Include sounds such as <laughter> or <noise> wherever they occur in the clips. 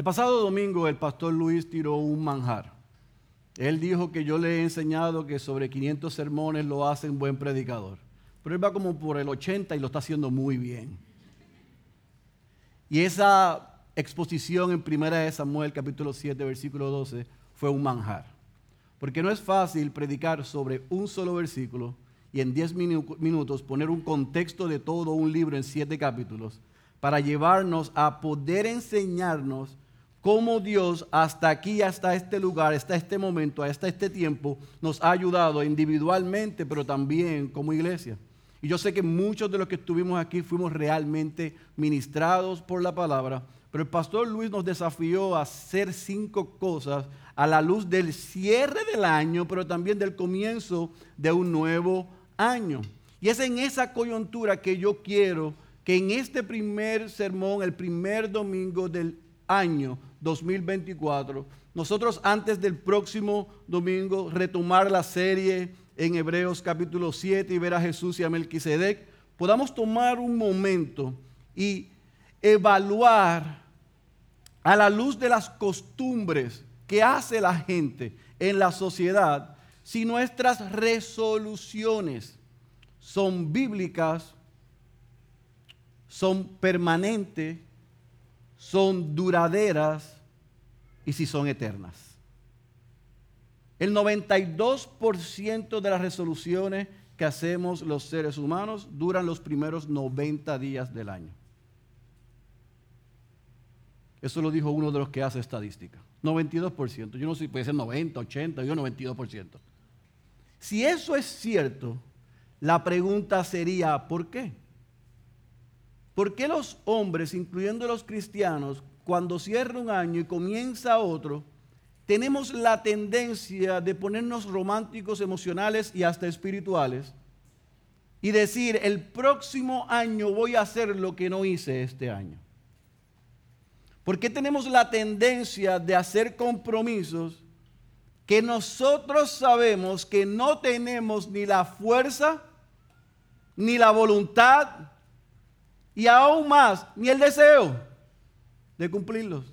El pasado domingo el pastor Luis tiró un manjar. Él dijo que yo le he enseñado que sobre 500 sermones lo hace un buen predicador. Pero él va como por el 80 y lo está haciendo muy bien. Y esa exposición en Primera de Samuel capítulo 7 versículo 12 fue un manjar. Porque no es fácil predicar sobre un solo versículo y en 10 minutos poner un contexto de todo un libro en 7 capítulos para llevarnos a poder enseñarnos cómo Dios hasta aquí, hasta este lugar, hasta este momento, hasta este tiempo, nos ha ayudado individualmente, pero también como iglesia. Y yo sé que muchos de los que estuvimos aquí fuimos realmente ministrados por la palabra, pero el pastor Luis nos desafió a hacer cinco cosas a la luz del cierre del año, pero también del comienzo de un nuevo año. Y es en esa coyuntura que yo quiero que en este primer sermón, el primer domingo del año 2024, nosotros antes del próximo domingo retomar la serie en Hebreos capítulo 7 y ver a Jesús y a Melquisedec, podamos tomar un momento y evaluar a la luz de las costumbres que hace la gente en la sociedad si nuestras resoluciones son bíblicas son permanentes, son duraderas y si son eternas. El 92% de las resoluciones que hacemos los seres humanos duran los primeros 90 días del año. Eso lo dijo uno de los que hace estadística. 92%. Yo no sé si puede ser 90, 80, yo 92%. Si eso es cierto, la pregunta sería, ¿por qué? ¿Por qué los hombres, incluyendo los cristianos, cuando cierra un año y comienza otro, tenemos la tendencia de ponernos románticos, emocionales y hasta espirituales y decir, el próximo año voy a hacer lo que no hice este año? ¿Por qué tenemos la tendencia de hacer compromisos que nosotros sabemos que no tenemos ni la fuerza, ni la voluntad, y aún más, ni el deseo de cumplirlos.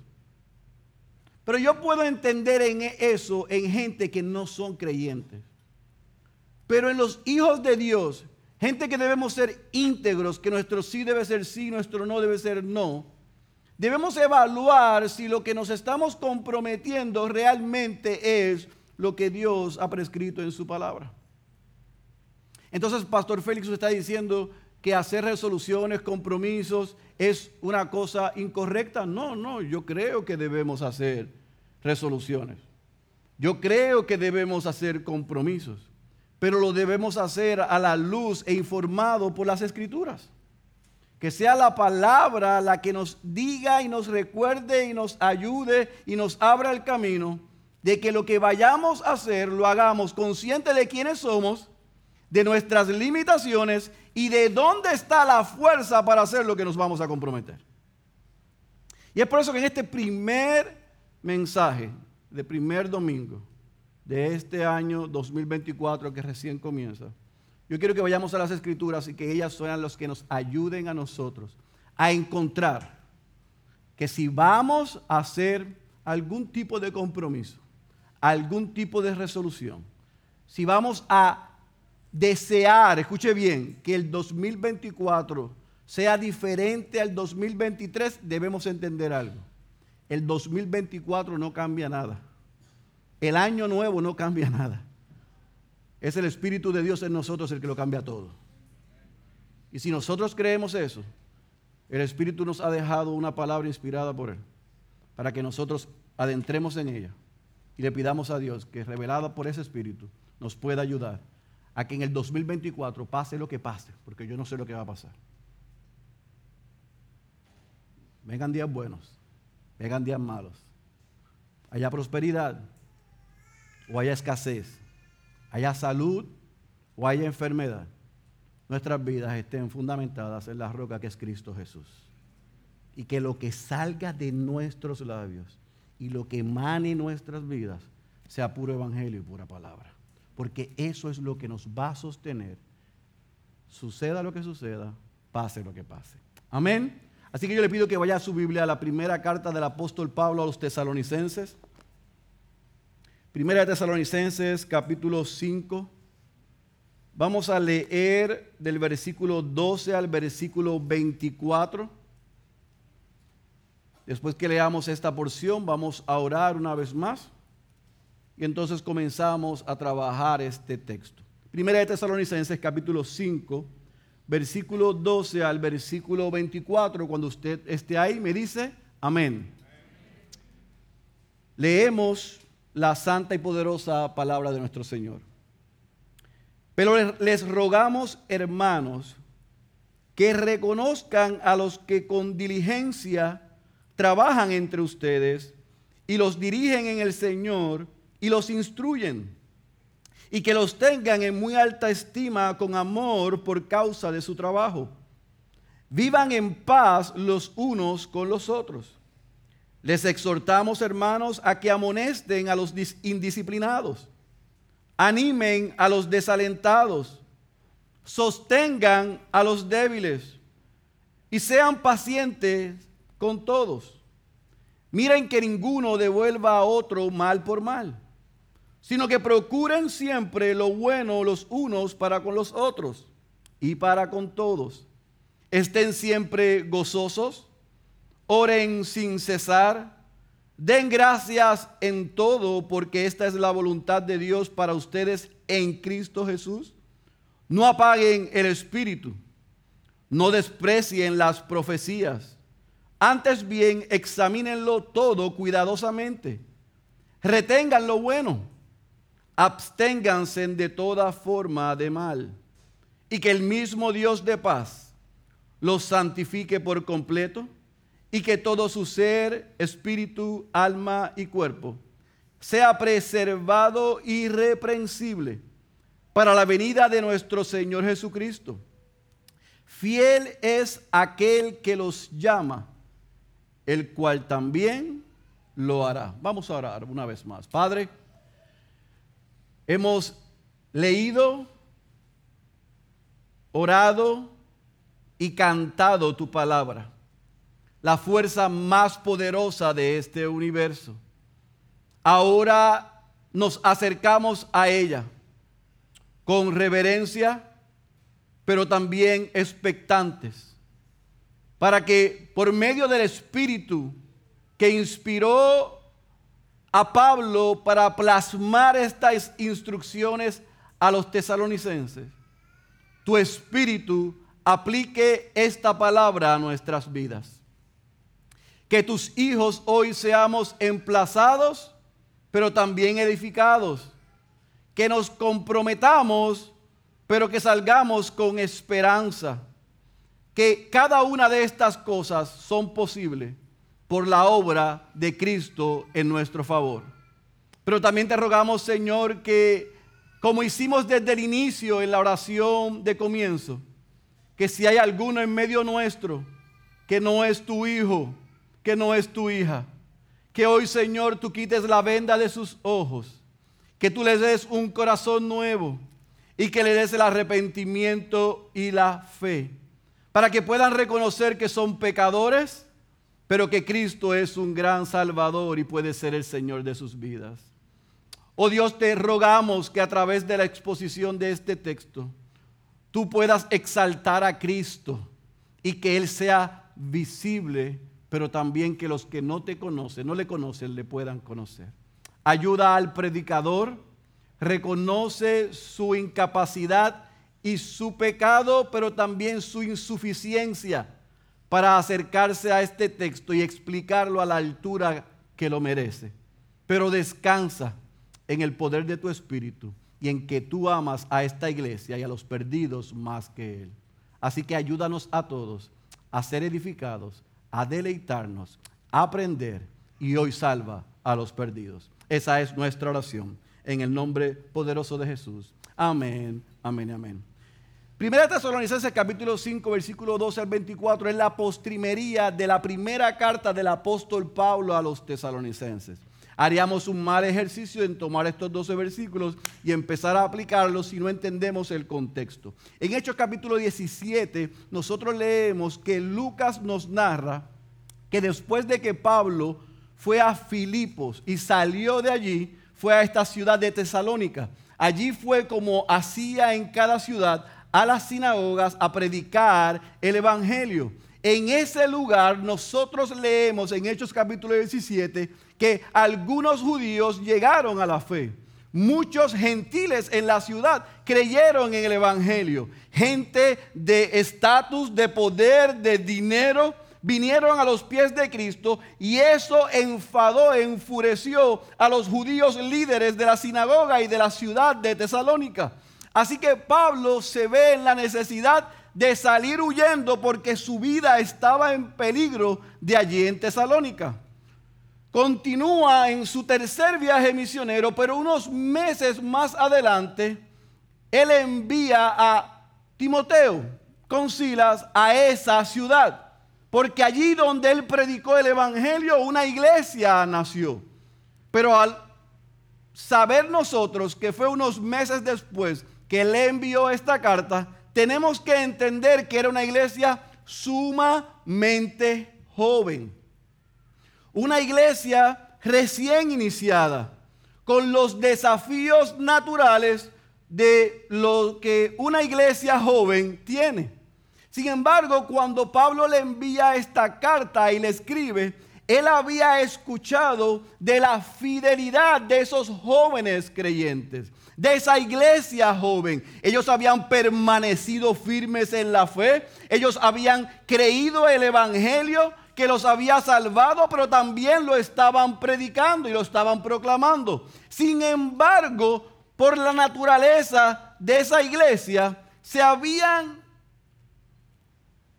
Pero yo puedo entender en eso en gente que no son creyentes. Pero en los hijos de Dios, gente que debemos ser íntegros, que nuestro sí debe ser sí, nuestro no debe ser no, debemos evaluar si lo que nos estamos comprometiendo realmente es lo que Dios ha prescrito en su palabra. Entonces, Pastor Félix está diciendo, que hacer resoluciones, compromisos es una cosa incorrecta. No, no, yo creo que debemos hacer resoluciones. Yo creo que debemos hacer compromisos, pero lo debemos hacer a la luz e informado por las escrituras. Que sea la palabra la que nos diga y nos recuerde y nos ayude y nos abra el camino de que lo que vayamos a hacer lo hagamos consciente de quiénes somos, de nuestras limitaciones y de dónde está la fuerza para hacer lo que nos vamos a comprometer. Y es por eso que en este primer mensaje, de primer domingo de este año 2024 que recién comienza, yo quiero que vayamos a las escrituras y que ellas sean los que nos ayuden a nosotros a encontrar que si vamos a hacer algún tipo de compromiso, algún tipo de resolución, si vamos a desear, escuche bien, que el 2024 sea diferente al 2023, debemos entender algo. El 2024 no cambia nada. El año nuevo no cambia <laughs> nada. Es el Espíritu de Dios en nosotros el que lo cambia todo. Y si nosotros creemos eso, el Espíritu nos ha dejado una palabra inspirada por Él, para que nosotros adentremos en ella y le pidamos a Dios que revelada por ese Espíritu nos pueda ayudar a que en el 2024 pase lo que pase, porque yo no sé lo que va a pasar. Vengan días buenos, vengan días malos. Haya prosperidad o haya escasez, haya salud o haya enfermedad. Nuestras vidas estén fundamentadas en la roca que es Cristo Jesús. Y que lo que salga de nuestros labios y lo que emane nuestras vidas sea puro evangelio y pura palabra porque eso es lo que nos va a sostener. Suceda lo que suceda, pase lo que pase. Amén. Así que yo le pido que vaya a su Biblia a la primera carta del apóstol Pablo a los tesalonicenses. Primera de Tesalonicenses, capítulo 5. Vamos a leer del versículo 12 al versículo 24. Después que leamos esta porción, vamos a orar una vez más. Y entonces comenzamos a trabajar este texto. Primera de Tesalonicenses, capítulo 5 versículo 12 al versículo 24, cuando usted esté ahí, me dice, amén. Leemos la santa y poderosa palabra de nuestro Señor. Pero les rogamos, hermanos, que reconozcan a los que con diligencia trabajan entre ustedes y los dirigen en el Señor y los instruyen y que los tengan en muy alta estima con amor por causa de su trabajo. Vivan en paz los unos con los otros. Les exhortamos, hermanos, a que amonesten a los indisciplinados, animen a los desalentados, sostengan a los débiles y sean pacientes con todos. Miren que ninguno devuelva a otro mal por mal sino que procuren siempre lo bueno los unos para con los otros y para con todos. Estén siempre gozosos, oren sin cesar, den gracias en todo porque esta es la voluntad de Dios para ustedes en Cristo Jesús. No apaguen el espíritu, no desprecien las profecías, antes bien examínenlo todo cuidadosamente, retengan lo bueno absténganse de toda forma de mal, y que el mismo Dios de paz los santifique por completo, y que todo su ser, espíritu, alma y cuerpo sea preservado irreprensible para la venida de nuestro Señor Jesucristo. Fiel es aquel que los llama, el cual también lo hará. Vamos a orar una vez más. Padre, Hemos leído, orado y cantado tu palabra, la fuerza más poderosa de este universo. Ahora nos acercamos a ella con reverencia, pero también expectantes, para que por medio del Espíritu que inspiró a Pablo para plasmar estas instrucciones a los tesalonicenses. Tu espíritu aplique esta palabra a nuestras vidas. Que tus hijos hoy seamos emplazados, pero también edificados. Que nos comprometamos, pero que salgamos con esperanza. Que cada una de estas cosas son posibles por la obra de Cristo en nuestro favor. Pero también te rogamos, Señor, que como hicimos desde el inicio en la oración de comienzo, que si hay alguno en medio nuestro que no es tu hijo, que no es tu hija, que hoy, Señor, tú quites la venda de sus ojos, que tú les des un corazón nuevo y que le des el arrepentimiento y la fe, para que puedan reconocer que son pecadores pero que Cristo es un gran Salvador y puede ser el Señor de sus vidas. Oh Dios, te rogamos que a través de la exposición de este texto, tú puedas exaltar a Cristo y que Él sea visible, pero también que los que no te conocen, no le conocen, le puedan conocer. Ayuda al predicador, reconoce su incapacidad y su pecado, pero también su insuficiencia para acercarse a este texto y explicarlo a la altura que lo merece. Pero descansa en el poder de tu Espíritu y en que tú amas a esta iglesia y a los perdidos más que Él. Así que ayúdanos a todos a ser edificados, a deleitarnos, a aprender y hoy salva a los perdidos. Esa es nuestra oración en el nombre poderoso de Jesús. Amén, amén, amén. Primera Tesalonicenses capítulo 5 versículo 12 al 24 es la postrimería de la primera carta del apóstol Pablo a los tesalonicenses. Haríamos un mal ejercicio en tomar estos 12 versículos y empezar a aplicarlos si no entendemos el contexto. En Hechos capítulo 17, nosotros leemos que Lucas nos narra que después de que Pablo fue a Filipos y salió de allí, fue a esta ciudad de Tesalónica. Allí fue como hacía en cada ciudad a las sinagogas a predicar el Evangelio. En ese lugar nosotros leemos en Hechos capítulo 17 que algunos judíos llegaron a la fe. Muchos gentiles en la ciudad creyeron en el Evangelio. Gente de estatus, de poder, de dinero, vinieron a los pies de Cristo y eso enfadó, enfureció a los judíos líderes de la sinagoga y de la ciudad de Tesalónica. Así que Pablo se ve en la necesidad de salir huyendo porque su vida estaba en peligro de allí en Tesalónica. Continúa en su tercer viaje misionero, pero unos meses más adelante, él envía a Timoteo con Silas a esa ciudad, porque allí donde él predicó el Evangelio, una iglesia nació. Pero al saber nosotros que fue unos meses después que él envió esta carta, tenemos que entender que era una iglesia sumamente joven. Una iglesia recién iniciada, con los desafíos naturales de lo que una iglesia joven tiene. Sin embargo, cuando Pablo le envía esta carta y le escribe, él había escuchado de la fidelidad de esos jóvenes creyentes de esa iglesia joven. Ellos habían permanecido firmes en la fe. Ellos habían creído el Evangelio que los había salvado, pero también lo estaban predicando y lo estaban proclamando. Sin embargo, por la naturaleza de esa iglesia, se habían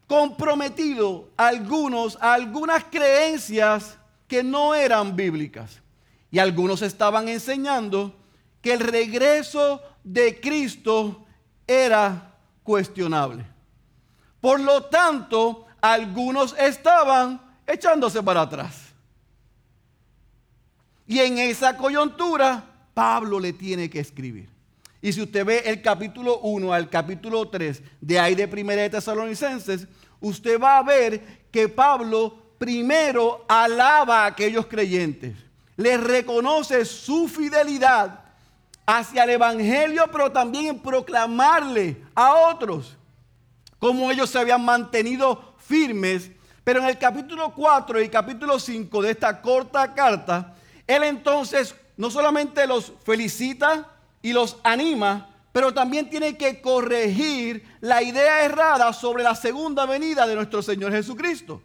comprometido algunos a algunas creencias que no eran bíblicas. Y algunos estaban enseñando que el regreso de Cristo era cuestionable. Por lo tanto, algunos estaban echándose para atrás. Y en esa coyuntura, Pablo le tiene que escribir. Y si usted ve el capítulo 1 al capítulo 3 de ahí de Primera de Tesalonicenses, usted va a ver que Pablo primero alaba a aquellos creyentes, les reconoce su fidelidad hacia el Evangelio, pero también en proclamarle a otros cómo ellos se habían mantenido firmes. Pero en el capítulo 4 y capítulo 5 de esta corta carta, él entonces no solamente los felicita y los anima, pero también tiene que corregir la idea errada sobre la segunda venida de nuestro Señor Jesucristo.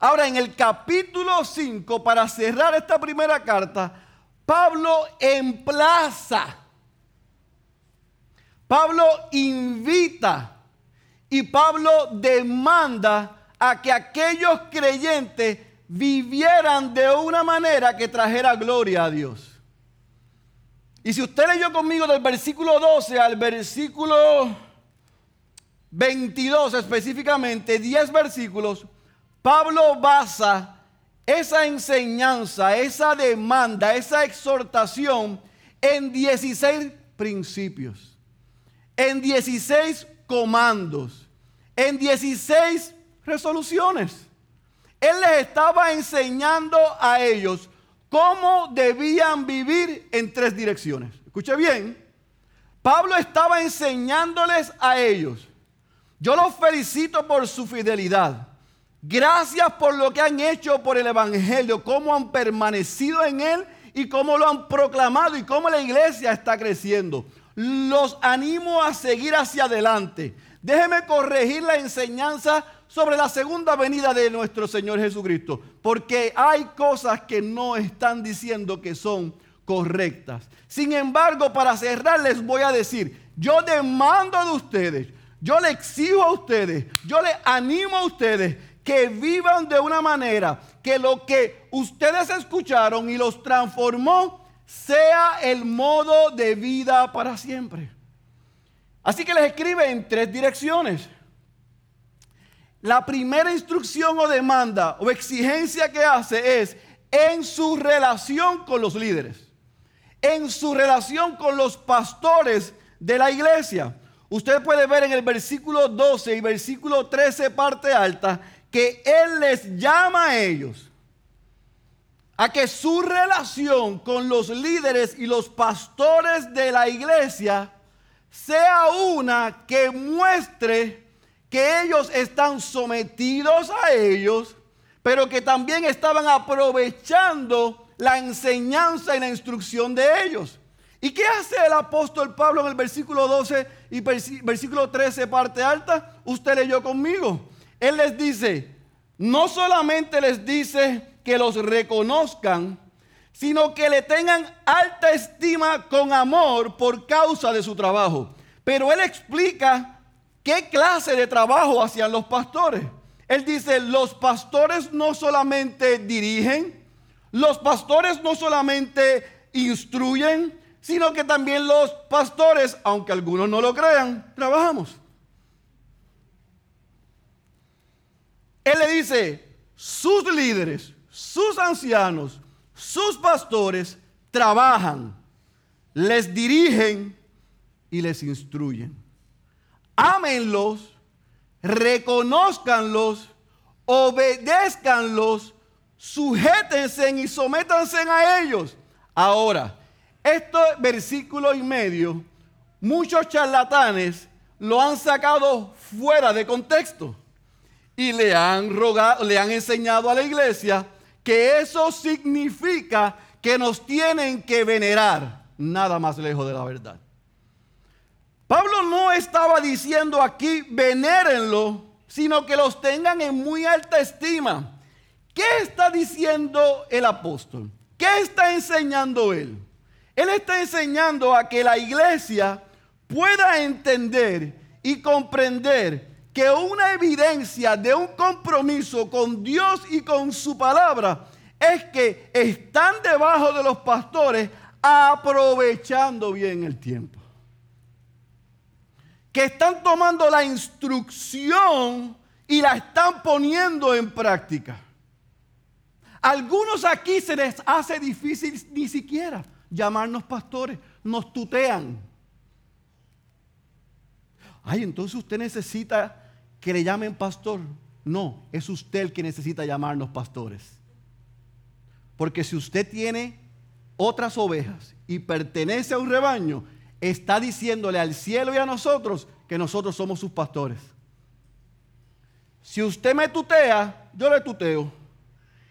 Ahora, en el capítulo 5, para cerrar esta primera carta, Pablo emplaza, Pablo invita y Pablo demanda a que aquellos creyentes vivieran de una manera que trajera gloria a Dios. Y si usted leyó conmigo del versículo 12 al versículo 22 específicamente, 10 versículos, Pablo basa esa enseñanza, esa demanda, esa exhortación en 16 principios, en 16 comandos, en 16 resoluciones. Él les estaba enseñando a ellos cómo debían vivir en tres direcciones. Escuche bien, Pablo estaba enseñándoles a ellos. Yo los felicito por su fidelidad. Gracias por lo que han hecho por el Evangelio, cómo han permanecido en él y cómo lo han proclamado y cómo la iglesia está creciendo. Los animo a seguir hacia adelante. Déjeme corregir la enseñanza sobre la segunda venida de nuestro Señor Jesucristo, porque hay cosas que no están diciendo que son correctas. Sin embargo, para cerrar les voy a decir, yo demando de ustedes, yo le exijo a ustedes, yo le animo a ustedes que vivan de una manera que lo que ustedes escucharon y los transformó sea el modo de vida para siempre. Así que les escribe en tres direcciones. La primera instrucción o demanda o exigencia que hace es en su relación con los líderes, en su relación con los pastores de la iglesia. Usted puede ver en el versículo 12 y versículo 13 parte alta que Él les llama a ellos a que su relación con los líderes y los pastores de la iglesia sea una que muestre que ellos están sometidos a ellos, pero que también estaban aprovechando la enseñanza y la instrucción de ellos. ¿Y qué hace el apóstol Pablo en el versículo 12 y versículo 13, parte alta? Usted leyó conmigo. Él les dice, no solamente les dice que los reconozcan, sino que le tengan alta estima con amor por causa de su trabajo. Pero él explica qué clase de trabajo hacían los pastores. Él dice, los pastores no solamente dirigen, los pastores no solamente instruyen, sino que también los pastores, aunque algunos no lo crean, trabajamos. Él le dice, sus líderes, sus ancianos, sus pastores trabajan, les dirigen y les instruyen. Ámenlos, reconozcanlos, obedézcanlos, sujétense y sométanse a ellos. Ahora, este versículo y medio, muchos charlatanes lo han sacado fuera de contexto y le han rogado, le han enseñado a la iglesia que eso significa que nos tienen que venerar, nada más lejos de la verdad. Pablo no estaba diciendo aquí venérenlo, sino que los tengan en muy alta estima. ¿Qué está diciendo el apóstol? ¿Qué está enseñando él? Él está enseñando a que la iglesia pueda entender y comprender que una evidencia de un compromiso con Dios y con su palabra es que están debajo de los pastores aprovechando bien el tiempo. Que están tomando la instrucción y la están poniendo en práctica. Algunos aquí se les hace difícil ni siquiera llamarnos pastores, nos tutean. Ay, entonces usted necesita que le llamen pastor. No, es usted el que necesita llamarnos pastores. Porque si usted tiene otras ovejas y pertenece a un rebaño, está diciéndole al cielo y a nosotros que nosotros somos sus pastores. Si usted me tutea, yo le tuteo.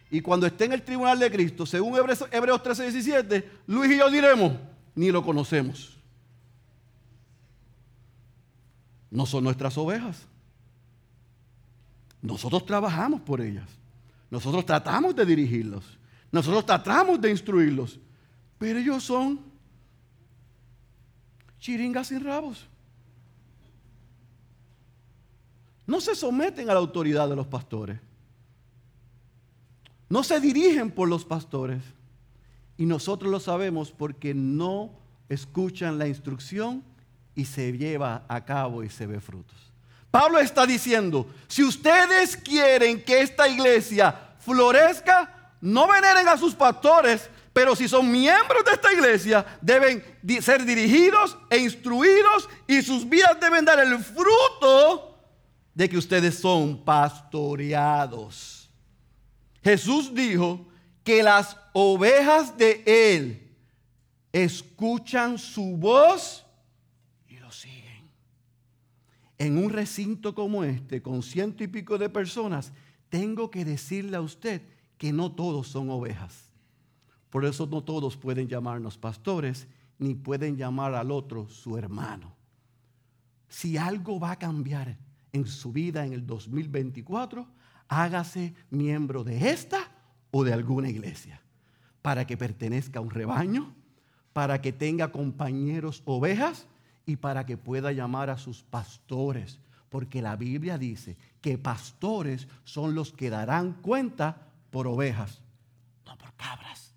Y cuando esté en el tribunal de Cristo, según Hebreos 13, 17, Luis y yo diremos, ni lo conocemos. No son nuestras ovejas. Nosotros trabajamos por ellas. Nosotros tratamos de dirigirlos. Nosotros tratamos de instruirlos. Pero ellos son chiringas sin rabos. No se someten a la autoridad de los pastores. No se dirigen por los pastores. Y nosotros lo sabemos porque no escuchan la instrucción y se lleva a cabo y se ve frutos. Pablo está diciendo, si ustedes quieren que esta iglesia florezca, no veneren a sus pastores, pero si son miembros de esta iglesia, deben ser dirigidos e instruidos y sus vidas deben dar el fruto de que ustedes son pastoreados. Jesús dijo que las ovejas de Él escuchan su voz en un recinto como este, con ciento y pico de personas, tengo que decirle a usted que no todos son ovejas. Por eso no todos pueden llamarnos pastores, ni pueden llamar al otro su hermano. Si algo va a cambiar en su vida en el 2024, hágase miembro de esta o de alguna iglesia, para que pertenezca a un rebaño, para que tenga compañeros ovejas y para que pueda llamar a sus pastores, porque la Biblia dice que pastores son los que darán cuenta por ovejas, no por cabras,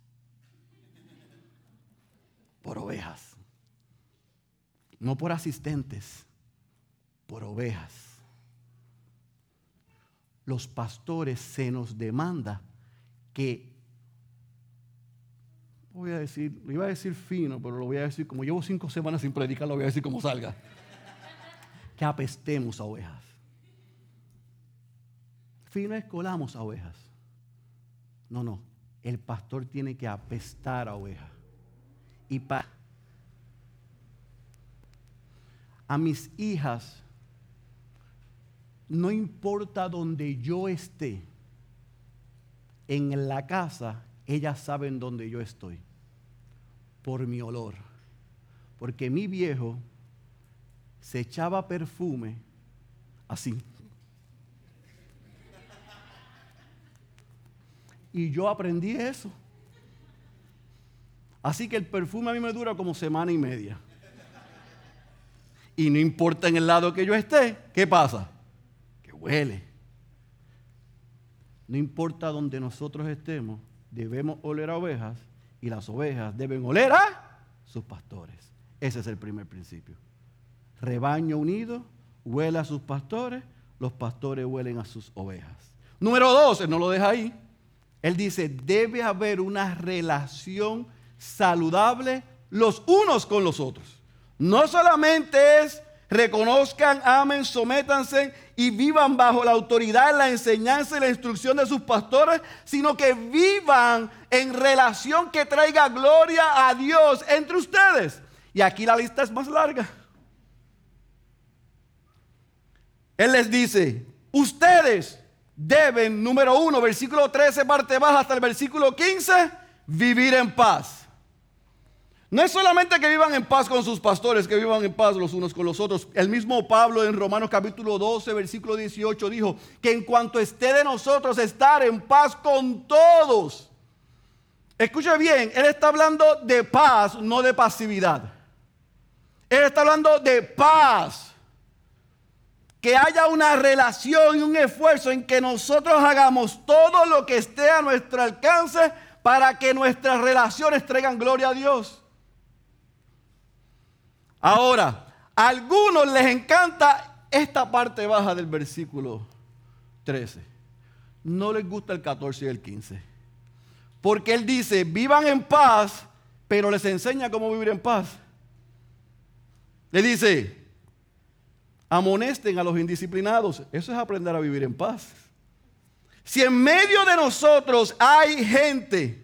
por ovejas, no por asistentes, por ovejas. Los pastores se nos demanda que voy a decir, lo iba a decir fino, pero lo voy a decir, como llevo cinco semanas sin predicar, lo voy a decir como salga. Que apestemos a ovejas. Fino es colamos a ovejas. No, no. El pastor tiene que apestar a ovejas. Y para a mis hijas, no importa donde yo esté, en la casa, ellas saben dónde yo estoy, por mi olor. Porque mi viejo se echaba perfume así. Y yo aprendí eso. Así que el perfume a mí me dura como semana y media. Y no importa en el lado que yo esté, ¿qué pasa? Que huele. No importa donde nosotros estemos, debemos oler a ovejas y las ovejas deben oler a sus pastores. Ese es el primer principio. Rebaño unido huele a sus pastores, los pastores huelen a sus ovejas. Número dos, él no lo deja ahí. Él dice, debe haber una relación saludable los unos con los otros. No solamente es reconozcan, amen, sométanse y vivan bajo la autoridad, la enseñanza y la instrucción de sus pastores, sino que vivan en relación que traiga gloria a Dios entre ustedes. Y aquí la lista es más larga. Él les dice, ustedes deben, número uno, versículo 13, parte baja hasta el versículo 15, vivir en paz. No es solamente que vivan en paz con sus pastores, que vivan en paz los unos con los otros. El mismo Pablo en Romanos capítulo 12, versículo 18 dijo que en cuanto esté de nosotros estar en paz con todos. Escuche bien, él está hablando de paz, no de pasividad. Él está hablando de paz. Que haya una relación y un esfuerzo en que nosotros hagamos todo lo que esté a nuestro alcance para que nuestras relaciones traigan gloria a Dios. Ahora, a algunos les encanta esta parte baja del versículo 13. No les gusta el 14 y el 15. Porque él dice, vivan en paz, pero les enseña cómo vivir en paz. Le dice, amonesten a los indisciplinados. Eso es aprender a vivir en paz. Si en medio de nosotros hay gente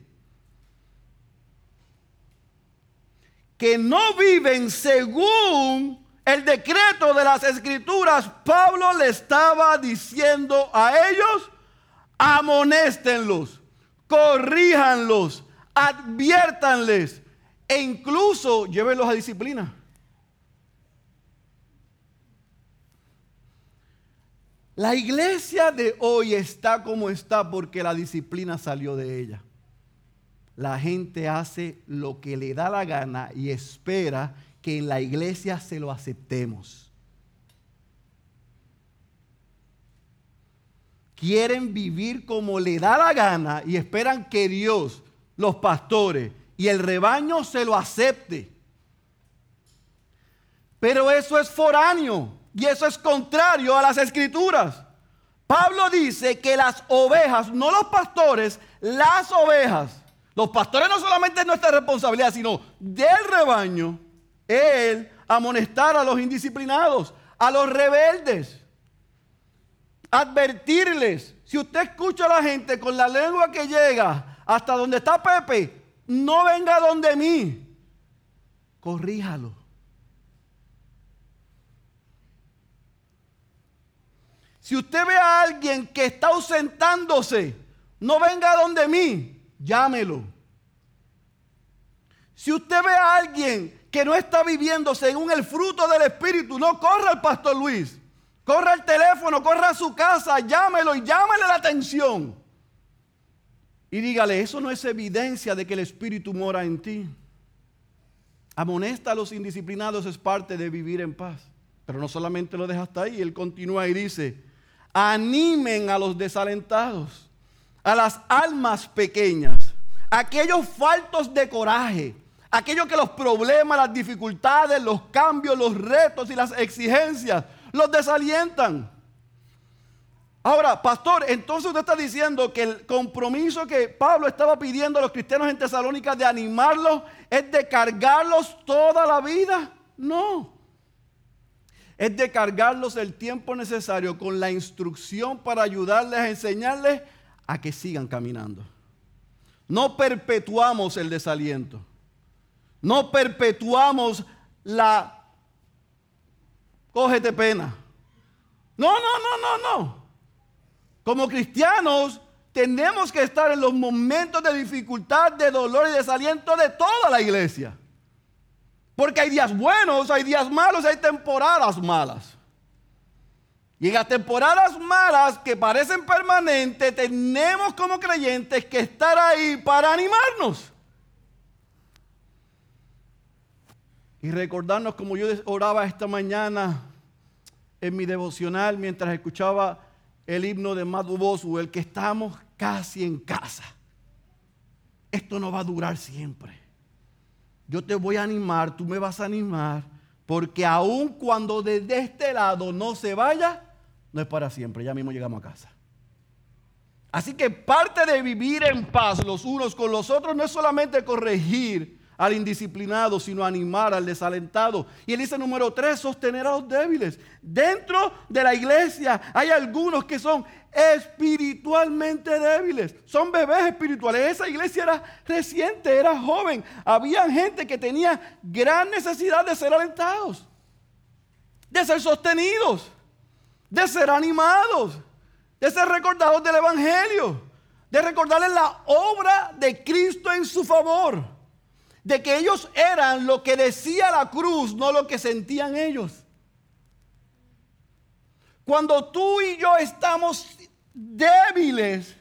que no viven según el decreto de las escrituras, Pablo le estaba diciendo a ellos, amonéstenlos, corríjanlos, adviértanles e incluso llévenlos a disciplina. La iglesia de hoy está como está porque la disciplina salió de ella la gente hace lo que le da la gana y espera que en la iglesia se lo aceptemos. Quieren vivir como le da la gana y esperan que Dios, los pastores y el rebaño se lo acepte. Pero eso es foráneo y eso es contrario a las escrituras. Pablo dice que las ovejas, no los pastores, las ovejas, los pastores no solamente es nuestra responsabilidad, sino del rebaño, el amonestar a los indisciplinados, a los rebeldes, advertirles. Si usted escucha a la gente con la lengua que llega hasta donde está Pepe, no venga donde mí, corríjalo. Si usted ve a alguien que está ausentándose, no venga donde mí, llámelo. Si usted ve a alguien que no está viviendo según el fruto del Espíritu, no corra al pastor Luis. Corra al teléfono, corra a su casa, llámelo y llámele la atención. Y dígale, eso no es evidencia de que el Espíritu mora en ti. Amonesta a los indisciplinados es parte de vivir en paz. Pero no solamente lo deja hasta ahí, él continúa y dice, animen a los desalentados a las almas pequeñas, aquellos faltos de coraje, aquellos que los problemas, las dificultades, los cambios, los retos y las exigencias los desalientan. Ahora, pastor, entonces usted está diciendo que el compromiso que Pablo estaba pidiendo a los cristianos en Tesalónica de animarlos es de cargarlos toda la vida. No. Es de cargarlos el tiempo necesario con la instrucción para ayudarles a enseñarles a que sigan caminando. No perpetuamos el desaliento. No perpetuamos la cógete pena. No, no, no, no, no. Como cristianos tenemos que estar en los momentos de dificultad, de dolor y desaliento de toda la iglesia. Porque hay días buenos, hay días malos, hay temporadas malas. Y en las temporadas malas que parecen permanentes, tenemos como creyentes que estar ahí para animarnos. Y recordarnos como yo oraba esta mañana en mi devocional mientras escuchaba el himno de Madu el que estamos casi en casa. Esto no va a durar siempre. Yo te voy a animar, tú me vas a animar, porque aun cuando desde este lado no se vaya, no es para siempre, ya mismo llegamos a casa. Así que parte de vivir en paz los unos con los otros no es solamente corregir al indisciplinado, sino animar al desalentado. Y él dice número tres, sostener a los débiles. Dentro de la iglesia hay algunos que son espiritualmente débiles, son bebés espirituales. Esa iglesia era reciente, era joven. Había gente que tenía gran necesidad de ser alentados, de ser sostenidos, de ser animados, de ser recordados del Evangelio, de recordarles la obra de Cristo en su favor de que ellos eran lo que decía la cruz, no lo que sentían ellos. Cuando tú y yo estamos débiles,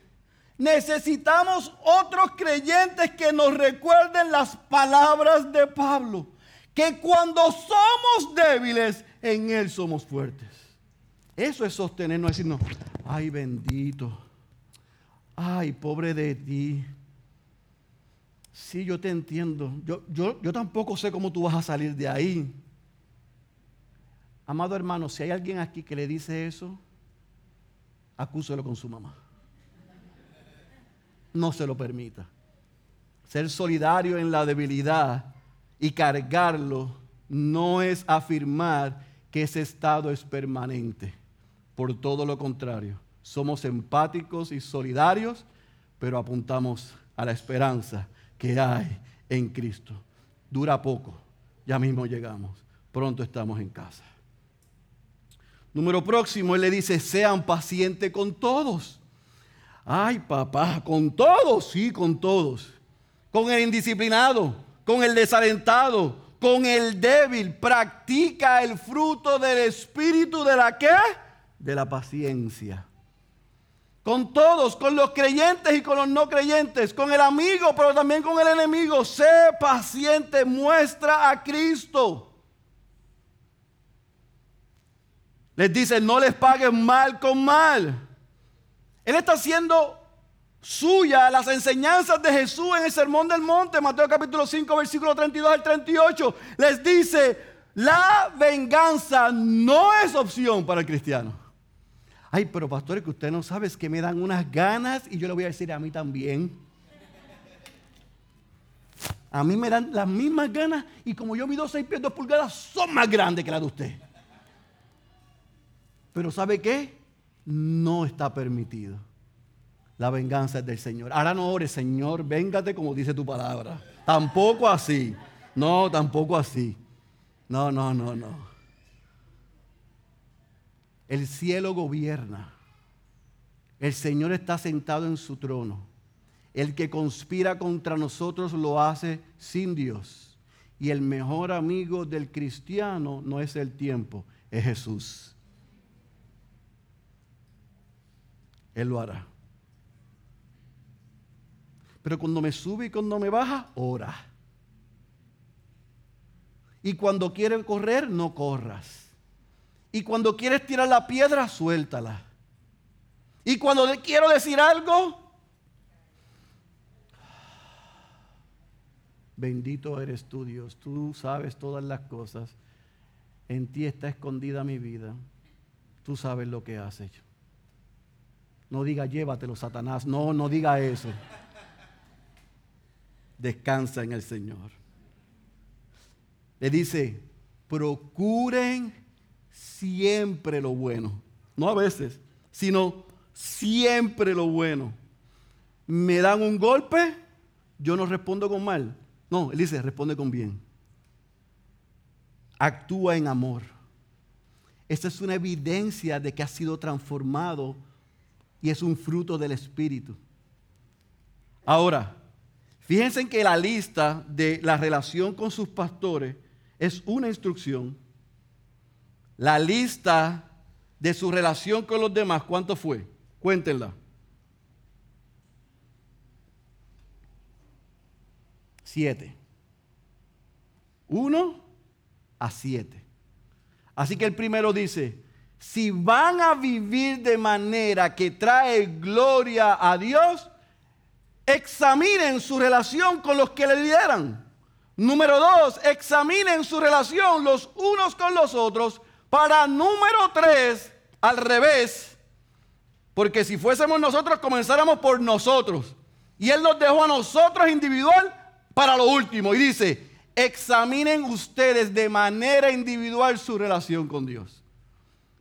necesitamos otros creyentes que nos recuerden las palabras de Pablo, que cuando somos débiles, en Él somos fuertes. Eso es sostenernos, decirnos, ay bendito, ay pobre de ti. Sí, yo te entiendo. Yo, yo, yo tampoco sé cómo tú vas a salir de ahí. Amado hermano, si hay alguien aquí que le dice eso, acúselo con su mamá. No se lo permita. Ser solidario en la debilidad y cargarlo no es afirmar que ese estado es permanente. Por todo lo contrario, somos empáticos y solidarios, pero apuntamos a la esperanza que hay en Cristo. Dura poco, ya mismo llegamos, pronto estamos en casa. Número próximo, él le dice, sean pacientes con todos. Ay, papá, con todos, sí, con todos. Con el indisciplinado, con el desalentado, con el débil. Practica el fruto del espíritu de la qué? De la paciencia con todos, con los creyentes y con los no creyentes, con el amigo, pero también con el enemigo. Sé paciente, muestra a Cristo. Les dice, no les paguen mal con mal. Él está haciendo suya las enseñanzas de Jesús en el Sermón del Monte, Mateo capítulo 5, versículo 32 al 38. Les dice, la venganza no es opción para el cristiano. Ay, pero pastores, que usted no sabe, es que me dan unas ganas y yo le voy a decir a mí también. A mí me dan las mismas ganas y como yo mido 6 pies 2 pulgadas, son más grandes que las de usted. Pero ¿sabe qué? No está permitido. La venganza es del Señor. Ahora no ores, Señor, véngate como dice tu palabra. Tampoco así. No, tampoco así. No, no, no, no. El cielo gobierna. El Señor está sentado en su trono. El que conspira contra nosotros lo hace sin Dios. Y el mejor amigo del cristiano no es el tiempo, es Jesús. Él lo hará. Pero cuando me sube y cuando me baja, ora. Y cuando quiere correr, no corras. Y cuando quieres tirar la piedra, suéltala. Y cuando quiero decir algo, bendito eres tú Dios, tú sabes todas las cosas. En ti está escondida mi vida. Tú sabes lo que has hecho. No diga llévatelo, Satanás. No, no diga eso. Descansa en el Señor. Le dice, procuren siempre lo bueno. No a veces, sino siempre lo bueno. Me dan un golpe, yo no respondo con mal. No, él dice, responde con bien. Actúa en amor. Esta es una evidencia de que ha sido transformado y es un fruto del Espíritu. Ahora, fíjense en que la lista de la relación con sus pastores es una instrucción. La lista de su relación con los demás, ¿cuánto fue? Cuéntenla. Siete. Uno a siete. Así que el primero dice, si van a vivir de manera que trae gloria a Dios, examinen su relación con los que le lideran. Número dos, examinen su relación los unos con los otros. Para número tres, al revés, porque si fuésemos nosotros, comenzáramos por nosotros. Y Él nos dejó a nosotros individual para lo último. Y dice, examinen ustedes de manera individual su relación con Dios.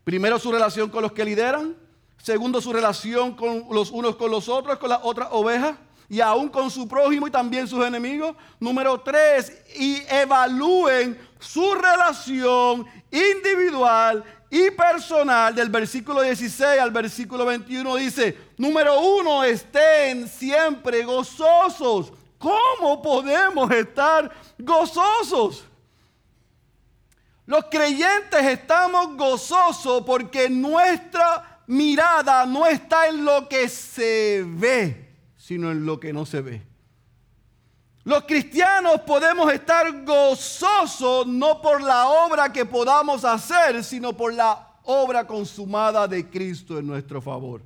Primero su relación con los que lideran. Segundo su relación con los unos con los otros, con las otras ovejas. Y aún con su prójimo y también sus enemigos. Número tres, y evalúen su relación individual y personal. Del versículo 16 al versículo 21 dice, número uno, estén siempre gozosos. ¿Cómo podemos estar gozosos? Los creyentes estamos gozosos porque nuestra mirada no está en lo que se ve, sino en lo que no se ve. Los cristianos podemos estar gozosos no por la obra que podamos hacer, sino por la obra consumada de Cristo en nuestro favor.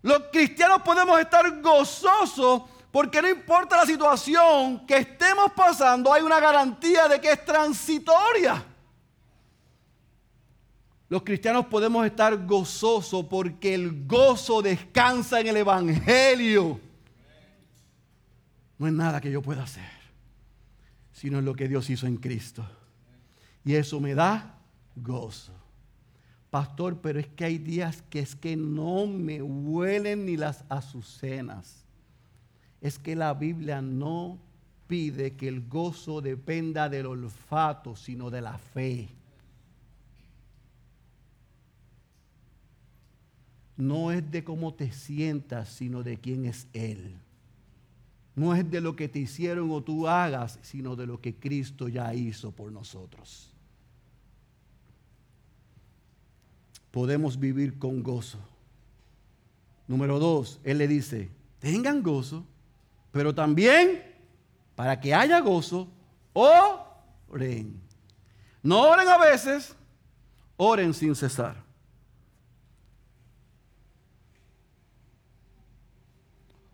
Los cristianos podemos estar gozosos porque no importa la situación que estemos pasando, hay una garantía de que es transitoria. Los cristianos podemos estar gozosos porque el gozo descansa en el Evangelio. No es nada que yo pueda hacer, sino lo que Dios hizo en Cristo. Y eso me da gozo. Pastor, pero es que hay días que es que no me huelen ni las azucenas. Es que la Biblia no pide que el gozo dependa del olfato, sino de la fe. No es de cómo te sientas, sino de quién es Él. No es de lo que te hicieron o tú hagas, sino de lo que Cristo ya hizo por nosotros. Podemos vivir con gozo. Número dos, Él le dice, tengan gozo, pero también para que haya gozo, oren. No oren a veces, oren sin cesar.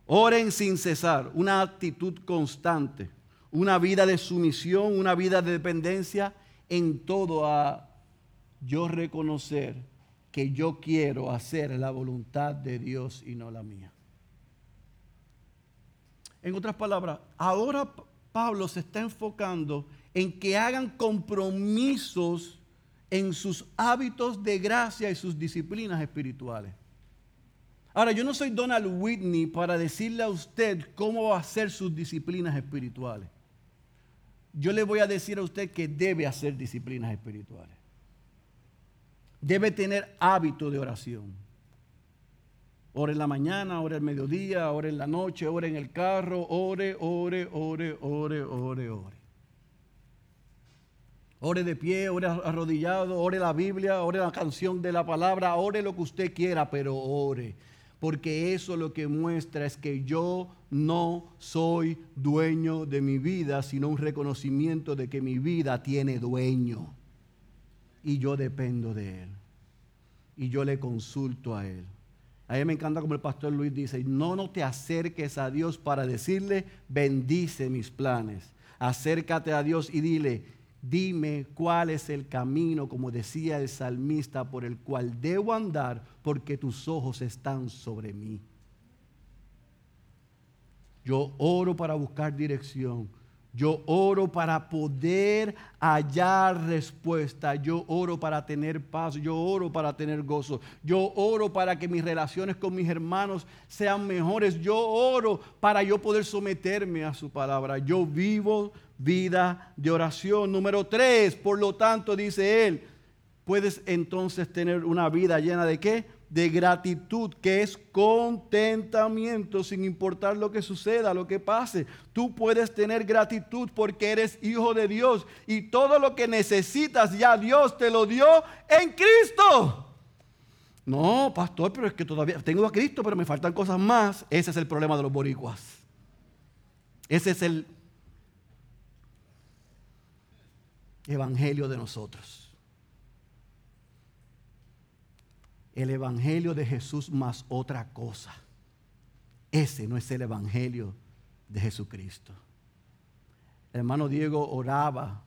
Oren sin cesar, una actitud constante, una vida de sumisión, una vida de dependencia en todo a yo reconocer que yo quiero hacer la voluntad de Dios y no la mía. En otras palabras, ahora Pablo se está enfocando en que hagan compromisos en sus hábitos de gracia y sus disciplinas espirituales. Ahora, yo no soy Donald Whitney para decirle a usted cómo va a hacer sus disciplinas espirituales. Yo le voy a decir a usted que debe hacer disciplinas espirituales. Debe tener hábito de oración. Ore en la mañana, ore al mediodía, ore en la noche, ore en el carro, ore, ore, ore, ore, ore, ore. Ore de pie, ore arrodillado, ore la Biblia, ore la canción de la palabra, ore lo que usted quiera, pero ore porque eso lo que muestra es que yo no soy dueño de mi vida, sino un reconocimiento de que mi vida tiene dueño. Y yo dependo de Él. Y yo le consulto a Él. A mí me encanta como el pastor Luis dice, no, no te acerques a Dios para decirle, bendice mis planes. Acércate a Dios y dile, Dime cuál es el camino, como decía el salmista, por el cual debo andar, porque tus ojos están sobre mí. Yo oro para buscar dirección. Yo oro para poder hallar respuesta. Yo oro para tener paz. Yo oro para tener gozo. Yo oro para que mis relaciones con mis hermanos sean mejores. Yo oro para yo poder someterme a su palabra. Yo vivo vida de oración. Número tres, por lo tanto, dice él, puedes entonces tener una vida llena de qué? De gratitud, que es contentamiento sin importar lo que suceda, lo que pase. Tú puedes tener gratitud porque eres hijo de Dios y todo lo que necesitas ya Dios te lo dio en Cristo. No, pastor, pero es que todavía tengo a Cristo, pero me faltan cosas más. Ese es el problema de los boricuas. Ese es el evangelio de nosotros. El Evangelio de Jesús más otra cosa. Ese no es el Evangelio de Jesucristo. Hermano Diego oraba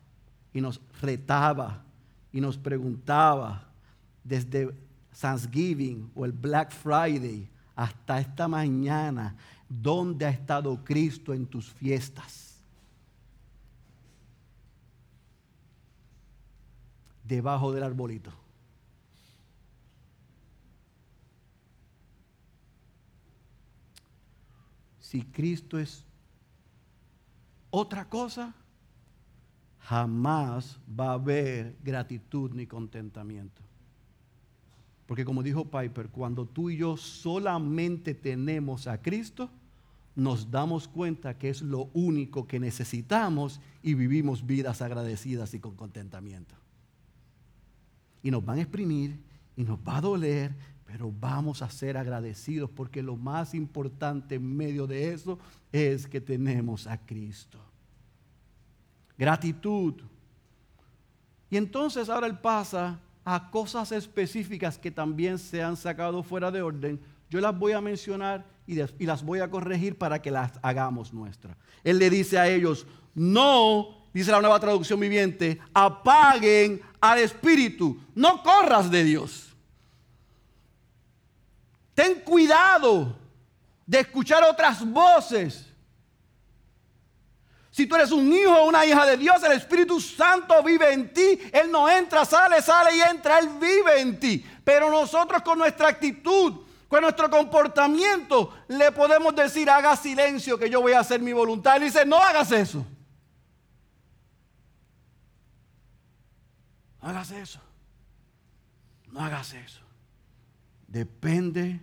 y nos retaba y nos preguntaba desde Thanksgiving o el Black Friday hasta esta mañana, ¿dónde ha estado Cristo en tus fiestas? Debajo del arbolito. Si Cristo es otra cosa, jamás va a haber gratitud ni contentamiento. Porque como dijo Piper, cuando tú y yo solamente tenemos a Cristo, nos damos cuenta que es lo único que necesitamos y vivimos vidas agradecidas y con contentamiento. Y nos van a exprimir y nos va a doler, pero vamos a ser agradecidos porque lo más importante en medio de eso es que tenemos a Cristo. Gratitud. Y entonces ahora él pasa a cosas específicas que también se han sacado fuera de orden. Yo las voy a mencionar y, las voy a corregir para que las hagamos nuestras. Él le dice a ellos, no, dice la nueva traducción viviente, apaguen al espíritu, no corras de Dios. Ten cuidado de escuchar otras voces. Si tú eres un hijo o una hija de Dios, el Espíritu Santo vive en ti. Él no entra, sale, sale y entra. Él vive en ti. Pero nosotros con nuestra actitud, con nuestro comportamiento, le podemos decir, haga silencio que yo voy a hacer mi voluntad. Él dice, no hagas eso. No hagas eso. No hagas eso. Depende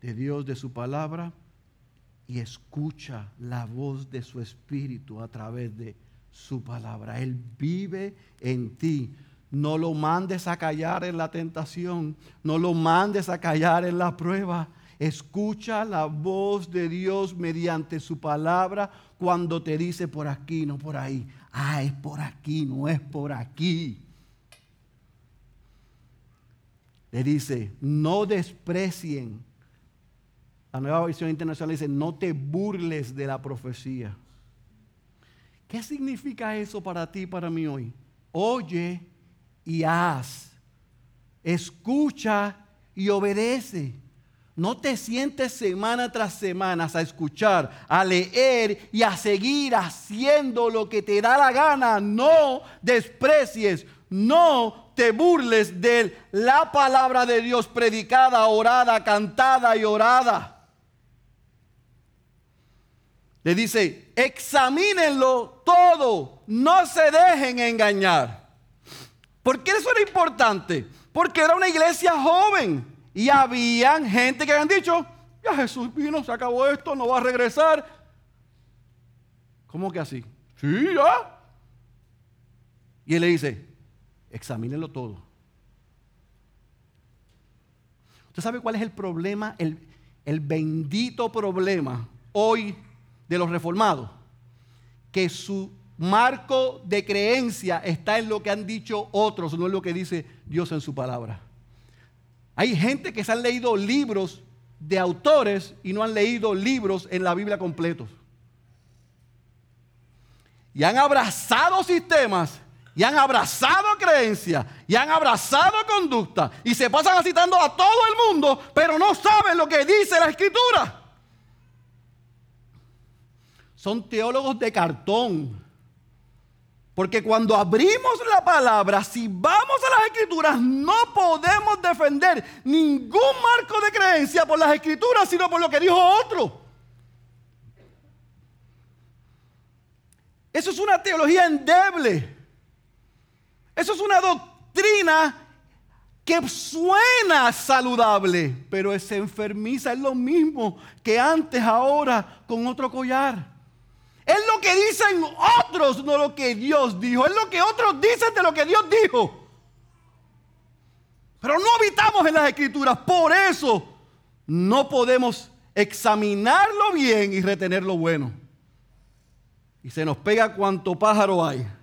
de Dios, de su palabra, y escucha la voz de su espíritu a través de su palabra. Él vive en ti. No lo mandes a callar en la tentación, no lo mandes a callar en la prueba. Escucha la voz de Dios mediante su palabra cuando te dice por aquí, no por ahí. Ah, es por aquí, no es por aquí. Le dice, no desprecien la nueva versión internacional dice, no te burles de la profecía. ¿Qué significa eso para ti y para mí hoy? Oye y haz. Escucha y obedece. No te sientes semana tras semana a escuchar, a leer y a seguir haciendo lo que te da la gana. No desprecies, no te burles de la palabra de Dios predicada, orada, cantada y orada. Le dice, examínenlo todo, no se dejen engañar. ¿Por qué eso era importante? Porque era una iglesia joven y había gente que habían dicho, ya Jesús vino, se acabó esto, no va a regresar. ¿Cómo que así? Sí, ya. Y él le dice, examínenlo todo. ¿Usted sabe cuál es el problema? El, el bendito problema hoy de los reformados, que su marco de creencia está en lo que han dicho otros, no en lo que dice Dios en su palabra. Hay gente que se han leído libros de autores y no han leído libros en la Biblia completos. y han abrazado sistemas y han abrazado creencias y han abrazado conducta y se pasan citando a todo el mundo, pero no saben lo que dice la escritura. Son teólogos de cartón. Porque cuando abrimos la palabra, si vamos a las escrituras, no podemos defender ningún marco de creencia por las escrituras, sino por lo que dijo otro. Eso es una teología endeble. Eso es una doctrina que suena saludable, pero es enfermiza, es lo mismo que antes, ahora, con otro collar. Es lo que dicen otros, no lo que Dios dijo. Es lo que otros dicen de lo que Dios dijo. Pero no habitamos en las escrituras. Por eso no podemos examinarlo bien y retener lo bueno. Y se nos pega cuanto pájaro hay.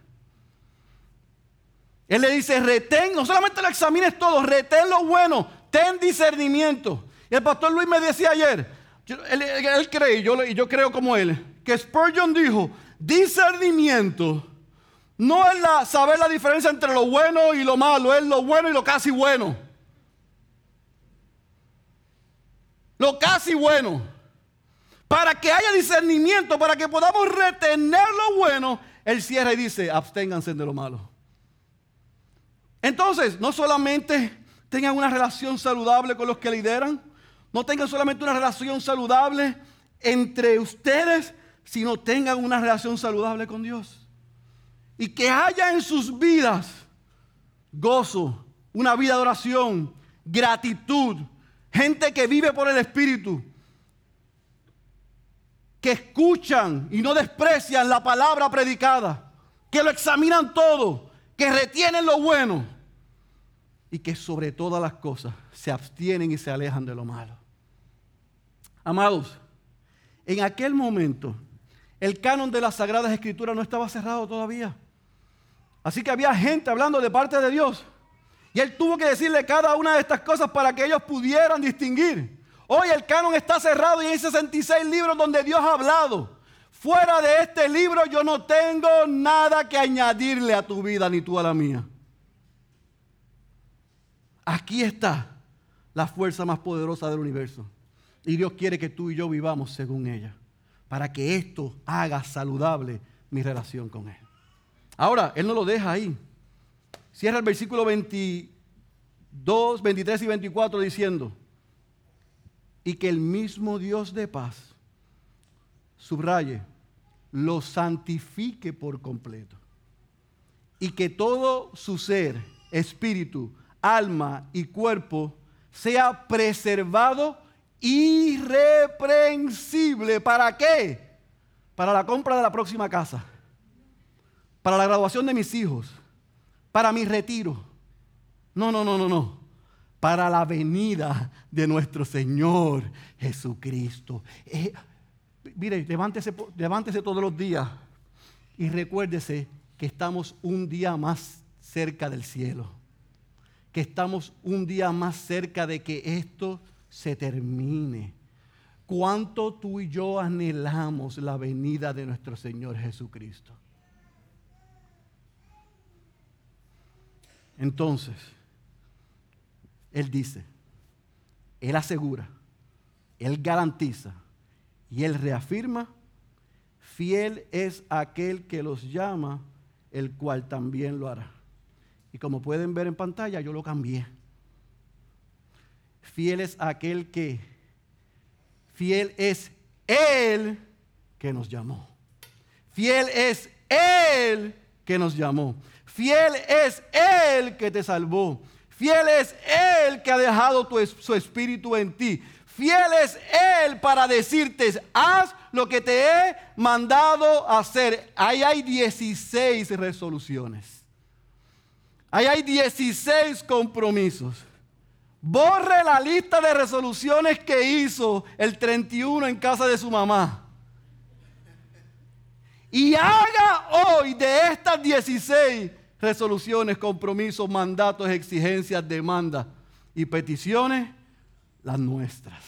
Él le dice, retén, no solamente lo examines todo, retén lo bueno, ten discernimiento. Y el pastor Luis me decía ayer, él, cree, yo, y yo creo como él, que Spurgeon dijo, discernimiento no es saber la diferencia entre lo bueno y lo malo, es lo bueno y lo casi bueno. Lo casi bueno. Para que haya discernimiento, para que podamos retener lo bueno, él cierra y dice, absténganse de lo malo. Entonces, no solamente tengan una relación saludable con los que lideran, no tengan solamente una relación saludable entre ustedes, sino tengan una relación saludable con Dios. Y que haya en sus vidas gozo, una vida de oración, gratitud, gente que vive por el Espíritu, que escuchan y no desprecian la palabra predicada, que lo examinan todo, que retienen lo bueno y que sobre todas las cosas se abstienen y se alejan de lo malo. Amados, en aquel momento el canon de las Sagradas Escrituras no estaba cerrado todavía. Así que había gente hablando de parte de Dios. Y él tuvo que decirle cada una de estas cosas para que ellos pudieran distinguir. Hoy el canon está cerrado y hay 66 libros donde Dios ha hablado. Fuera de este libro yo no tengo nada que añadirle a tu vida ni tú a la mía. Aquí está la fuerza más poderosa del universo. Y Dios quiere que tú y yo vivamos según ella para que esto haga saludable mi relación con Él. Ahora, Él no lo deja ahí. Cierra el versículo 22, 23 y 24 diciendo, y que el mismo Dios de paz, subraye, lo santifique por completo. Y que todo su ser, espíritu, alma y cuerpo sea preservado irreprensible. ¿Para qué? Para la compra de la próxima casa, para la graduación de mis hijos, para mi retiro. No, no, no, no, no. Para la venida de nuestro Señor Jesucristo. Eh, mire, levántese, levántese todos los días y recuérdese que estamos un día más cerca del cielo. Que estamos un día más cerca de que esto se termine. ¿Cuánto tú y yo anhelamos la venida de nuestro Señor Jesucristo? Entonces, Él dice, Él asegura, Él garantiza y Él reafirma, fiel es aquel que los llama, el cual también lo hará. Y como pueden ver en pantalla, yo lo cambié. Fiel es aquel que, fiel es Él que nos llamó. Fiel es Él que nos llamó. Fiel es Él que te salvó. Fiel es Él que ha dejado su espíritu en ti. Fiel es Él para decirte, haz lo que te he mandado hacer. Ahí hay 16 resoluciones. Ahí hay 16 compromisos. Borre la lista de resoluciones que hizo el 31 en casa de su mamá. Y haga hoy de estas 16 resoluciones, compromisos, mandatos, exigencias, demandas y peticiones las nuestras.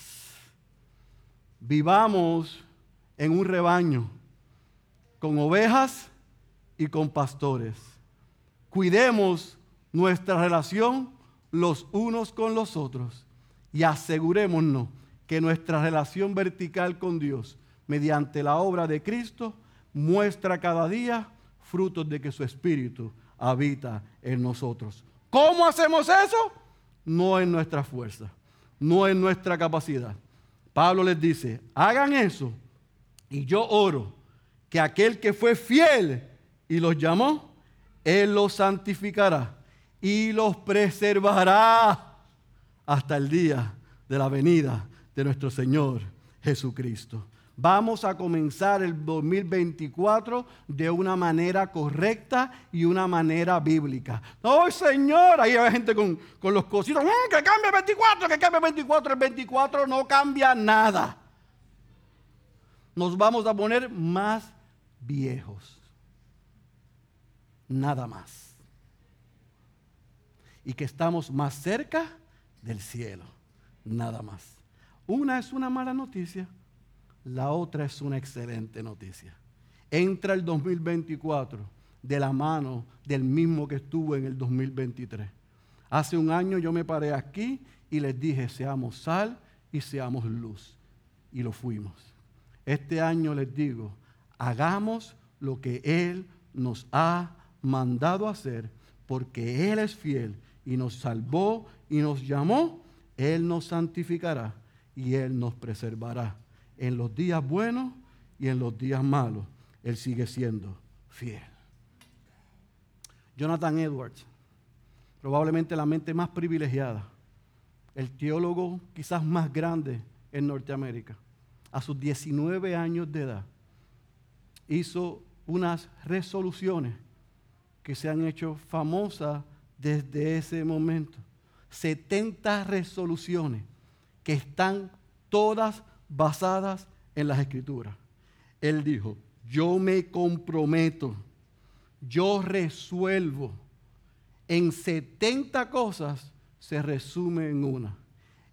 Vivamos en un rebaño con ovejas y con pastores. Cuidemos nuestra relación los unos con los otros y asegurémonos que nuestra relación vertical con Dios, mediante la obra de Cristo, muestra cada día frutos de que su Espíritu habita en nosotros. ¿Cómo hacemos eso? No en nuestra fuerza, no en nuestra capacidad. Pablo les dice, hagan eso y yo oro que aquel que fue fiel y los llamó, Él los santificará y los preservará hasta el día de la venida de nuestro Señor Jesucristo. Vamos a comenzar el 2024 de una manera correcta y una manera bíblica. ¡Oh, Señor! Ahí hay gente con, los cositos. Mm, ¡Que cambie el 24! ¡Que cambie el 24! El 24 no cambia nada. Nos vamos a poner más viejos. Nada más. Y que estamos más cerca del cielo. Nada más. Una es una mala noticia la otra es una excelente noticia. Entra el 2024 de la mano del mismo que estuvo en el 2023. Hace un año yo me paré aquí y les dije, seamos sal y seamos luz. Y lo fuimos. Este año les digo, hagamos lo que Él nos ha mandado hacer, porque Él es fiel y nos salvó y nos llamó. Él nos santificará y Él nos preservará en los días buenos y en los días malos, Él sigue siendo fiel. Jonathan Edwards, probablemente la mente más privilegiada, el teólogo quizás más grande en Norteamérica, a sus 19 años de edad, hizo unas resoluciones que se han hecho famosas desde ese momento. 70 resoluciones que están todas basadas en las escrituras. Él dijo, yo me comprometo, yo resuelvo. En 70 cosas se resume en una,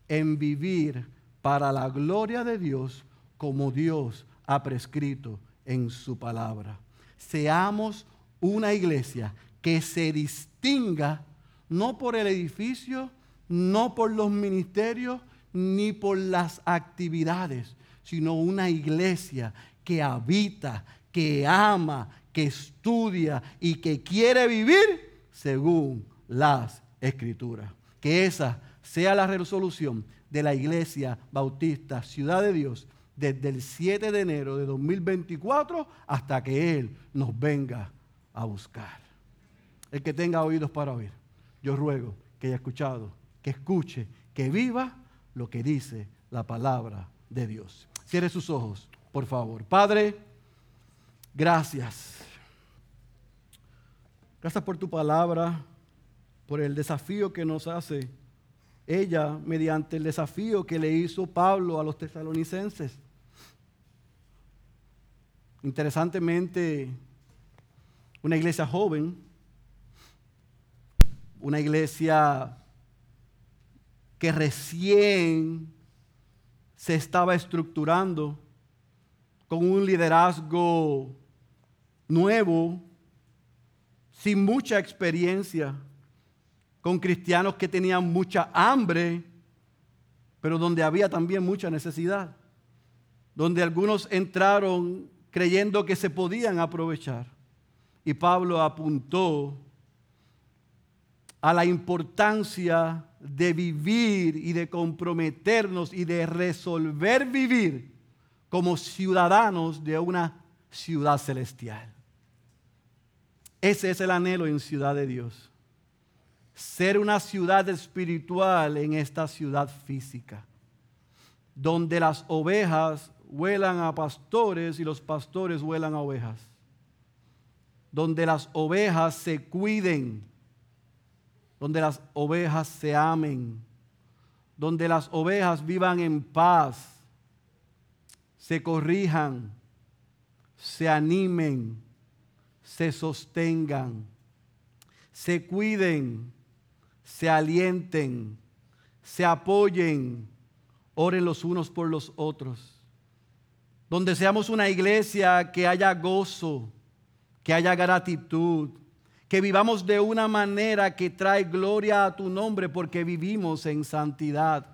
en vivir para la gloria de Dios como Dios ha prescrito en su palabra. Seamos una iglesia que se distinga no por el edificio, no por los ministerios, ni por las actividades, sino una iglesia que habita, que ama, que estudia y que quiere vivir según las escrituras. Que esa sea la resolución de la Iglesia Bautista Ciudad de Dios desde el 7 de enero de 2024 hasta que Él nos venga a buscar. El que tenga oídos para oír, yo ruego que haya escuchado, que escuche, que viva lo que dice la palabra de Dios. Cierre sus ojos, por favor. Padre, gracias. Gracias por tu palabra, por el desafío que nos hace ella mediante el desafío que le hizo Pablo a los tesalonicenses. Interesantemente, una iglesia joven, una iglesia que recién se estaba estructurando con un liderazgo nuevo, sin mucha experiencia, con cristianos que tenían mucha hambre, pero donde había también mucha necesidad, donde algunos entraron creyendo que se podían aprovechar. Y Pablo apuntó a la importancia de vivir y de comprometernos y de resolver vivir como ciudadanos de una ciudad celestial. Ese es el anhelo en Ciudad de Dios. Ser una ciudad espiritual en esta ciudad física, donde las ovejas huelan a pastores y los pastores huelan a ovejas, donde las ovejas se cuiden donde las ovejas se amen, donde las ovejas vivan en paz, se corrijan, se animen, se sostengan, se cuiden, se alienten, se apoyen, oren los unos por los otros. Donde seamos una iglesia que haya gozo, que haya gratitud, que vivamos de una manera que trae gloria a tu nombre porque vivimos en santidad.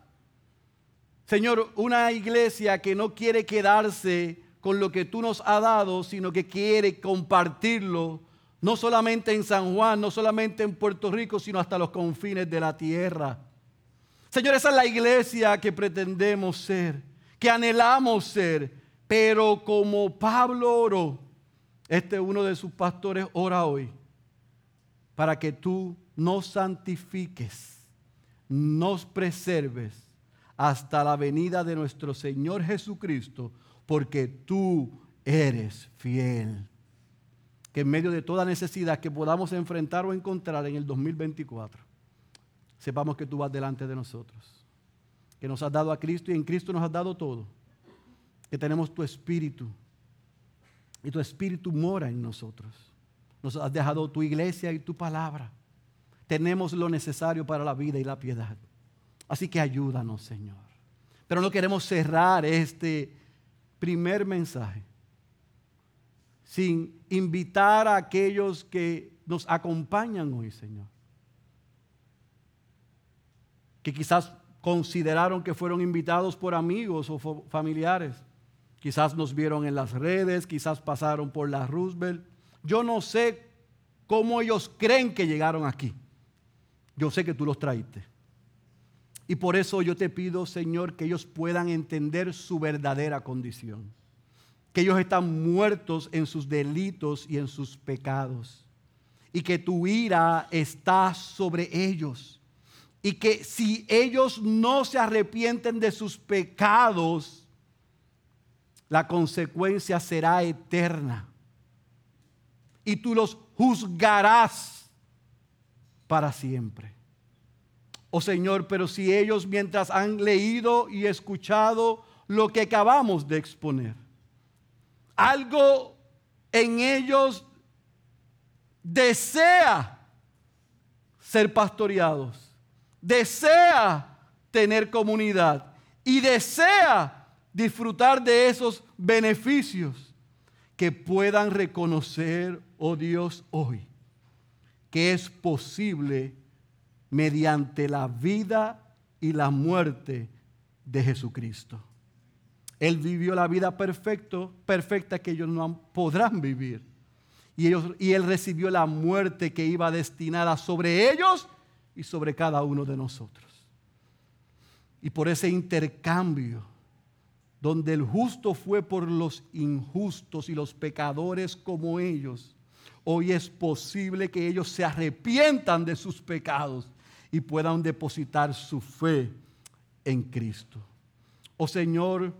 Señor, una iglesia que no quiere quedarse con lo que tú nos has dado, sino que quiere compartirlo, no solamente en San Juan, no solamente en Puerto Rico, sino hasta los confines de la tierra. Señor, esa es la iglesia que pretendemos ser, que anhelamos ser, pero como Pablo oró, este uno de sus pastores ora hoy, para que tú nos santifiques, nos preserves hasta la venida de nuestro Señor Jesucristo, porque tú eres fiel. Que en medio de toda necesidad que podamos enfrentar o encontrar en el 2024, sepamos que tú vas delante de nosotros, que nos has dado a Cristo y en Cristo nos has dado todo, que tenemos tu espíritu y tu espíritu mora en nosotros. Nos has dejado tu iglesia y tu palabra. Tenemos lo necesario para la vida y la piedad. Así que ayúdanos, Señor. Pero no queremos cerrar este primer mensaje sin invitar a aquellos que nos acompañan hoy, Señor que quizás consideraron que fueron invitados por amigos o familiares. Quizás nos vieron en las redes, quizás pasaron por la Roosevelt. Yo no sé cómo ellos creen que llegaron aquí. Yo sé que tú los traíste. Y por eso yo te pido, Señor, que ellos puedan entender su verdadera condición. Que ellos están muertos en sus delitos y en sus pecados. Y que tu ira está sobre ellos y que si ellos no se arrepienten de sus pecados, la consecuencia será eterna. Y tú los juzgarás para siempre. Oh Señor, pero si ellos mientras han leído y escuchado lo que acabamos de exponer, algo en ellos desea ser pastoreados, desea tener comunidad y desea disfrutar de esos beneficios que puedan reconocer, oh Dios, hoy, que es posible mediante la vida y la muerte de Jesucristo. Él vivió la vida perfecto, perfecta que ellos no podrán vivir. Y, ellos, y Él recibió la muerte que iba destinada sobre ellos y sobre cada uno de nosotros. Y por ese intercambio, donde el justo fue por los injustos y los pecadores como ellos, hoy es posible que ellos se arrepientan de sus pecados y puedan depositar su fe en Cristo. Oh Señor,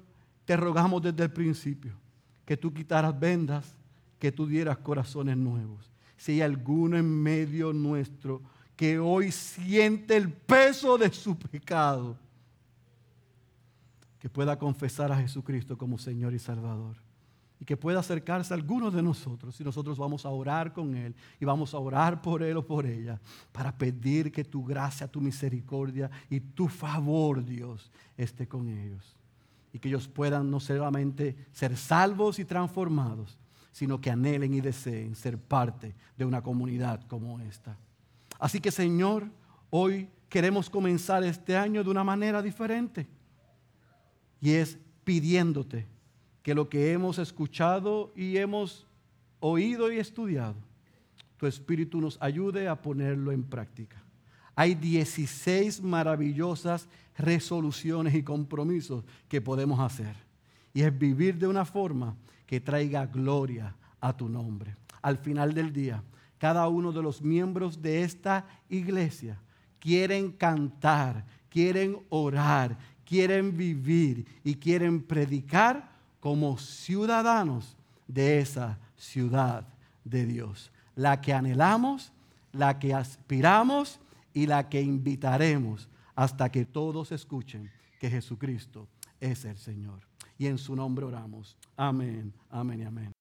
te rogamos desde el principio que tú quitaras vendas, que tú dieras corazones nuevos. Si hay alguno en medio nuestro, que hoy siente el peso de su pecado, que pueda confesar a Jesucristo como Señor y Salvador. Y que pueda acercarse a algunos de nosotros y nosotros vamos a orar con Él y vamos a orar por Él o por ella para pedir que tu gracia, tu misericordia y tu favor, Dios, esté con ellos. Y que ellos puedan no solamente ser salvos y transformados, sino que anhelen y deseen ser parte de una comunidad como esta. Así que Señor, hoy queremos comenzar este año de una manera diferente. Y es pidiéndote que lo que hemos escuchado y hemos oído y estudiado, tu Espíritu nos ayude a ponerlo en práctica. Hay 16 maravillosas resoluciones y compromisos que podemos hacer. Y es vivir de una forma que traiga gloria a tu nombre. Al final del día, cada uno de los miembros de esta iglesia quieren cantar, quieren orar, quieren vivir y quieren predicar como ciudadanos de esa ciudad de Dios. La que anhelamos, la que aspiramos y la que invitaremos hasta que todos escuchen que Jesucristo es el Señor. Y en su nombre oramos. Amén, amén y amén.